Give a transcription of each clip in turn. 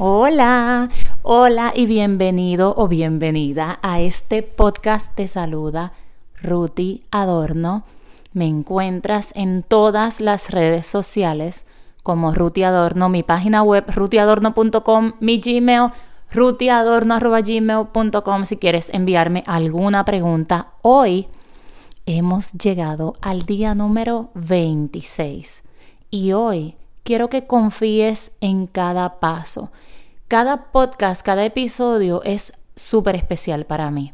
Hola, hola y bienvenido o bienvenida a este podcast. Te saluda Ruti Adorno. Me encuentras en todas las redes sociales como Ruti Adorno, mi página web rutiadorno.com, mi Gmail rutiadorno.gmail.com si quieres enviarme alguna pregunta. Hoy hemos llegado al día número 26 y hoy quiero que confíes en cada paso cada podcast, cada episodio es súper especial para mí.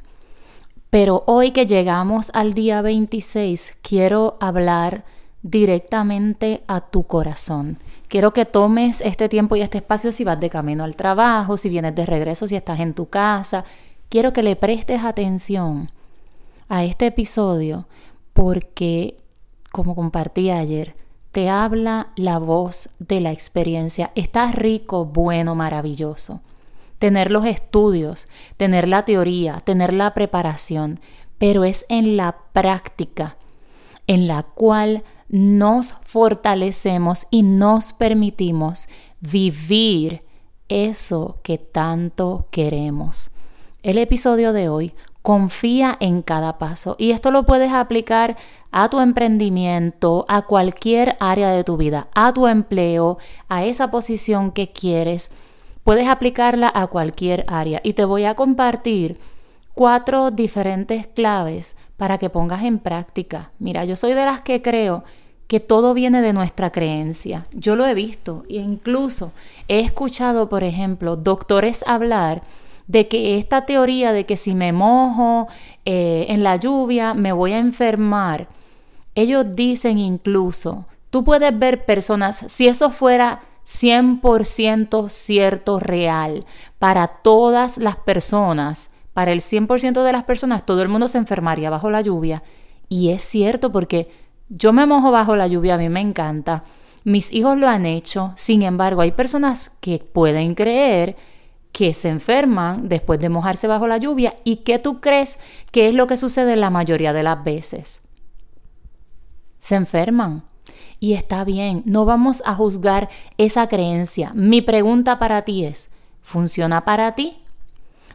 Pero hoy que llegamos al día 26, quiero hablar directamente a tu corazón. Quiero que tomes este tiempo y este espacio si vas de camino al trabajo, si vienes de regreso, si estás en tu casa. Quiero que le prestes atención a este episodio porque, como compartí ayer, te habla la voz de la experiencia. Estás rico, bueno, maravilloso. Tener los estudios, tener la teoría, tener la preparación, pero es en la práctica en la cual nos fortalecemos y nos permitimos vivir eso que tanto queremos. El episodio de hoy confía en cada paso y esto lo puedes aplicar a tu emprendimiento, a cualquier área de tu vida, a tu empleo, a esa posición que quieres. Puedes aplicarla a cualquier área y te voy a compartir cuatro diferentes claves para que pongas en práctica. Mira, yo soy de las que creo que todo viene de nuestra creencia. Yo lo he visto e incluso he escuchado, por ejemplo, doctores hablar de que esta teoría de que si me mojo eh, en la lluvia me voy a enfermar, ellos dicen incluso, tú puedes ver personas, si eso fuera 100% cierto, real, para todas las personas, para el 100% de las personas, todo el mundo se enfermaría bajo la lluvia. Y es cierto porque yo me mojo bajo la lluvia, a mí me encanta. Mis hijos lo han hecho, sin embargo, hay personas que pueden creer que se enferman después de mojarse bajo la lluvia y que tú crees que es lo que sucede la mayoría de las veces se enferman. Y está bien, no vamos a juzgar esa creencia. Mi pregunta para ti es, ¿funciona para ti?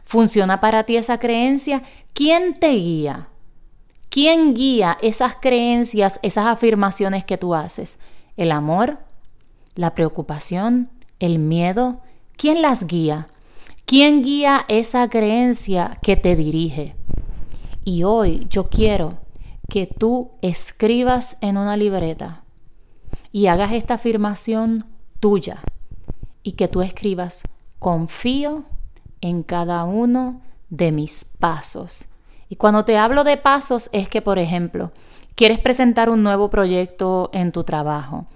¿Funciona para ti esa creencia? ¿Quién te guía? ¿Quién guía esas creencias, esas afirmaciones que tú haces? ¿El amor? ¿La preocupación? ¿El miedo? ¿Quién las guía? ¿Quién guía esa creencia que te dirige? Y hoy yo quiero que tú escribas en una libreta y hagas esta afirmación tuya y que tú escribas, confío en cada uno de mis pasos. Y cuando te hablo de pasos es que, por ejemplo, quieres presentar un nuevo proyecto en tu trabajo,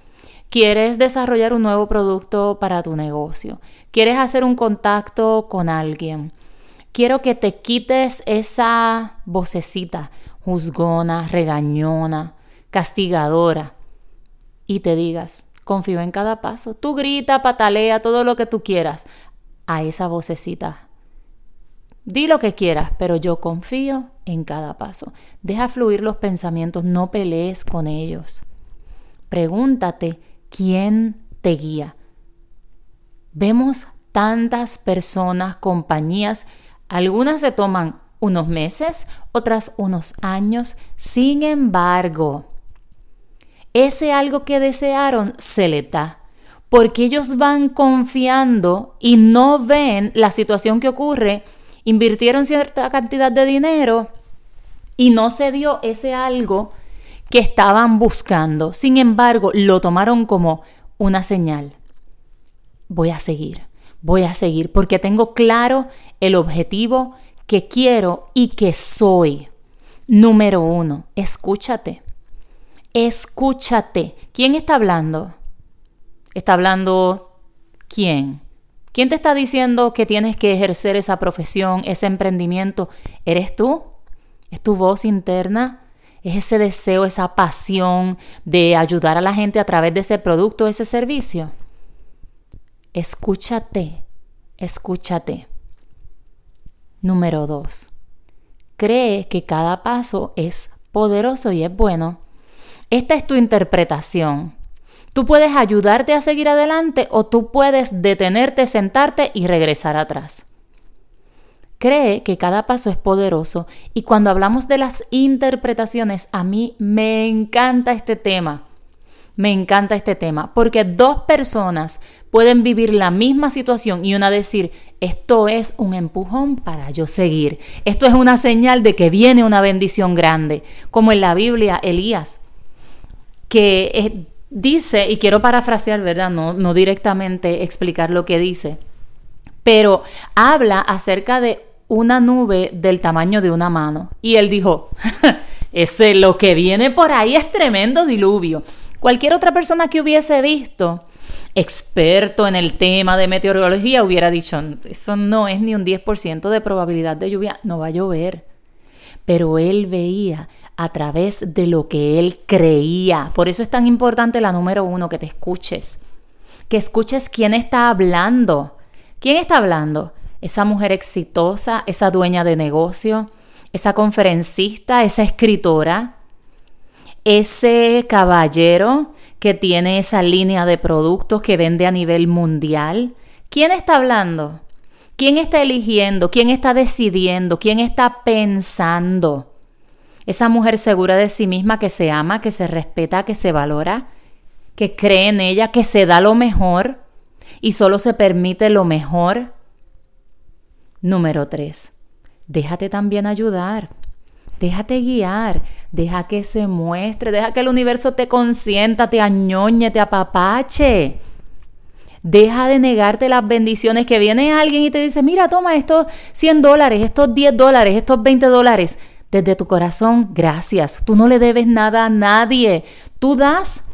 quieres desarrollar un nuevo producto para tu negocio, quieres hacer un contacto con alguien. Quiero que te quites esa vocecita juzgona, regañona, castigadora, y te digas, confío en cada paso. Tú grita, patalea, todo lo que tú quieras a esa vocecita. Di lo que quieras, pero yo confío en cada paso. Deja fluir los pensamientos, no pelees con ellos. Pregúntate quién te guía. Vemos tantas personas, compañías, algunas se toman unos meses, otras unos años. Sin embargo, ese algo que desearon se le da, porque ellos van confiando y no ven la situación que ocurre, invirtieron cierta cantidad de dinero y no se dio ese algo que estaban buscando. Sin embargo, lo tomaron como una señal. Voy a seguir, voy a seguir, porque tengo claro el objetivo, que quiero y que soy. Número uno, escúchate. Escúchate. ¿Quién está hablando? ¿Está hablando quién? ¿Quién te está diciendo que tienes que ejercer esa profesión, ese emprendimiento? ¿Eres tú? ¿Es tu voz interna? ¿Es ese deseo, esa pasión de ayudar a la gente a través de ese producto, ese servicio? Escúchate, escúchate. Número 2. Cree que cada paso es poderoso y es bueno. Esta es tu interpretación. Tú puedes ayudarte a seguir adelante o tú puedes detenerte, sentarte y regresar atrás. Cree que cada paso es poderoso y cuando hablamos de las interpretaciones, a mí me encanta este tema. Me encanta este tema porque dos personas pueden vivir la misma situación y una decir, esto es un empujón para yo seguir. Esto es una señal de que viene una bendición grande, como en la Biblia Elías, que dice, y quiero parafrasear, ¿verdad? No, no directamente explicar lo que dice, pero habla acerca de una nube del tamaño de una mano. Y él dijo, ese lo que viene por ahí es tremendo diluvio. Cualquier otra persona que hubiese visto, experto en el tema de meteorología, hubiera dicho, eso no es ni un 10% de probabilidad de lluvia, no va a llover. Pero él veía a través de lo que él creía. Por eso es tan importante la número uno, que te escuches. Que escuches quién está hablando. ¿Quién está hablando? Esa mujer exitosa, esa dueña de negocio, esa conferencista, esa escritora, ese caballero que tiene esa línea de productos que vende a nivel mundial? ¿Quién está hablando? ¿Quién está eligiendo? ¿Quién está decidiendo? ¿Quién está pensando? Esa mujer segura de sí misma que se ama, que se respeta, que se valora, que cree en ella, que se da lo mejor y solo se permite lo mejor. Número 3. Déjate también ayudar. Déjate guiar, deja que se muestre, deja que el universo te consienta, te añoñe, te apapache. Deja de negarte las bendiciones que viene alguien y te dice, mira, toma estos 100 dólares, estos 10 dólares, estos 20 dólares. Desde tu corazón, gracias. Tú no le debes nada a nadie. Tú das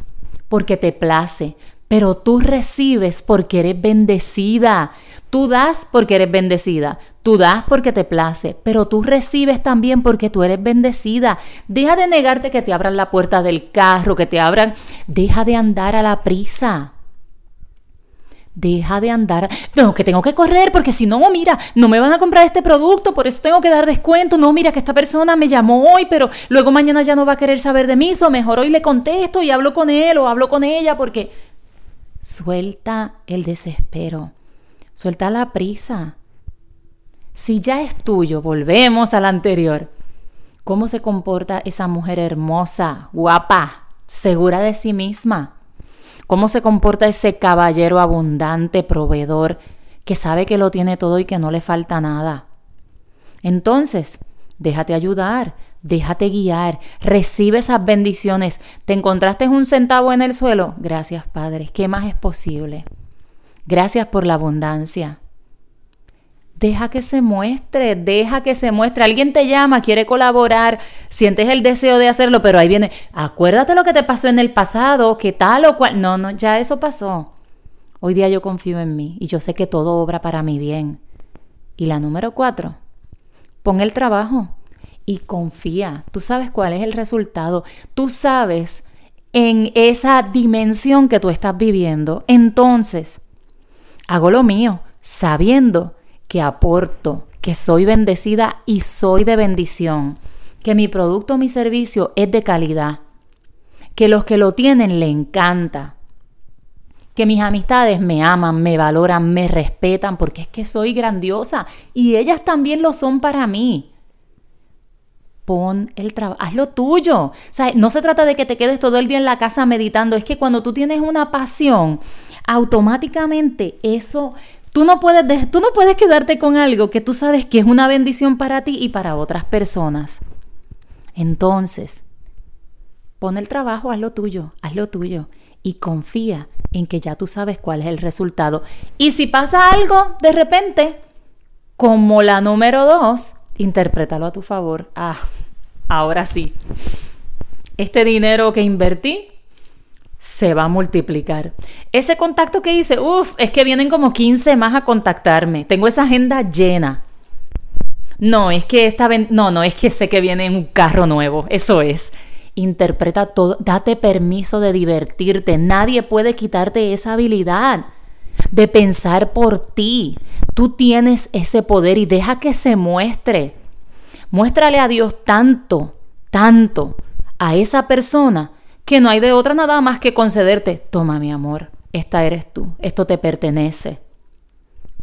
porque te place, pero tú recibes porque eres bendecida. Tú das porque eres bendecida, tú das porque te place, pero tú recibes también porque tú eres bendecida. Deja de negarte que te abran la puerta del carro, que te abran. Deja de andar a la prisa. Deja de andar. No, que tengo que correr porque si no, mira, no me van a comprar este producto, por eso tengo que dar descuento. No, mira, que esta persona me llamó hoy, pero luego mañana ya no va a querer saber de mí. O mejor hoy le contesto y hablo con él o hablo con ella porque suelta el desespero. Suelta la prisa. Si ya es tuyo, volvemos al anterior. ¿Cómo se comporta esa mujer hermosa, guapa, segura de sí misma? ¿Cómo se comporta ese caballero abundante, proveedor, que sabe que lo tiene todo y que no le falta nada? Entonces, déjate ayudar, déjate guiar, recibe esas bendiciones. ¿Te encontraste un centavo en el suelo? Gracias, Padre. ¿Qué más es posible? Gracias por la abundancia. Deja que se muestre, deja que se muestre. Alguien te llama, quiere colaborar, sientes el deseo de hacerlo, pero ahí viene, acuérdate lo que te pasó en el pasado, que tal o cual. No, no, ya eso pasó. Hoy día yo confío en mí y yo sé que todo obra para mi bien. Y la número cuatro, pon el trabajo y confía. Tú sabes cuál es el resultado. Tú sabes en esa dimensión que tú estás viviendo. Entonces, Hago lo mío, sabiendo que aporto, que soy bendecida y soy de bendición, que mi producto o mi servicio es de calidad, que los que lo tienen le encanta, que mis amistades me aman, me valoran, me respetan, porque es que soy grandiosa y ellas también lo son para mí. Pon el trabajo, haz lo tuyo. O sea, no se trata de que te quedes todo el día en la casa meditando, es que cuando tú tienes una pasión, automáticamente eso, tú no, puedes, tú no puedes quedarte con algo que tú sabes que es una bendición para ti y para otras personas. Entonces, pon el trabajo, haz lo tuyo, haz lo tuyo y confía en que ya tú sabes cuál es el resultado. Y si pasa algo de repente, como la número dos, interprétalo a tu favor. Ah, ahora sí. Este dinero que invertí se va a multiplicar. Ese contacto que hice, uff, es que vienen como 15 más a contactarme. Tengo esa agenda llena. No, es que esta no, no, es que sé que viene un carro nuevo. Eso es. Interpreta todo, date permiso de divertirte. Nadie puede quitarte esa habilidad de pensar por ti. Tú tienes ese poder y deja que se muestre. Muéstrale a Dios tanto, tanto a esa persona que no hay de otra nada más que concederte, toma mi amor, esta eres tú, esto te pertenece.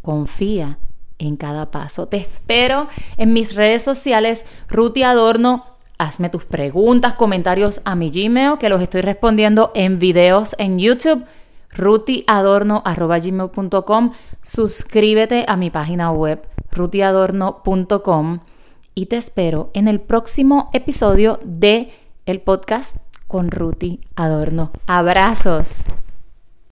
Confía en cada paso. Te espero en mis redes sociales, Ruti Adorno. Hazme tus preguntas, comentarios a mi Gmail, que los estoy respondiendo en videos en YouTube, rutiadorno.gmail.com. Suscríbete a mi página web, rutiadorno.com. Y te espero en el próximo episodio de el podcast con Ruti Adorno. Abrazos.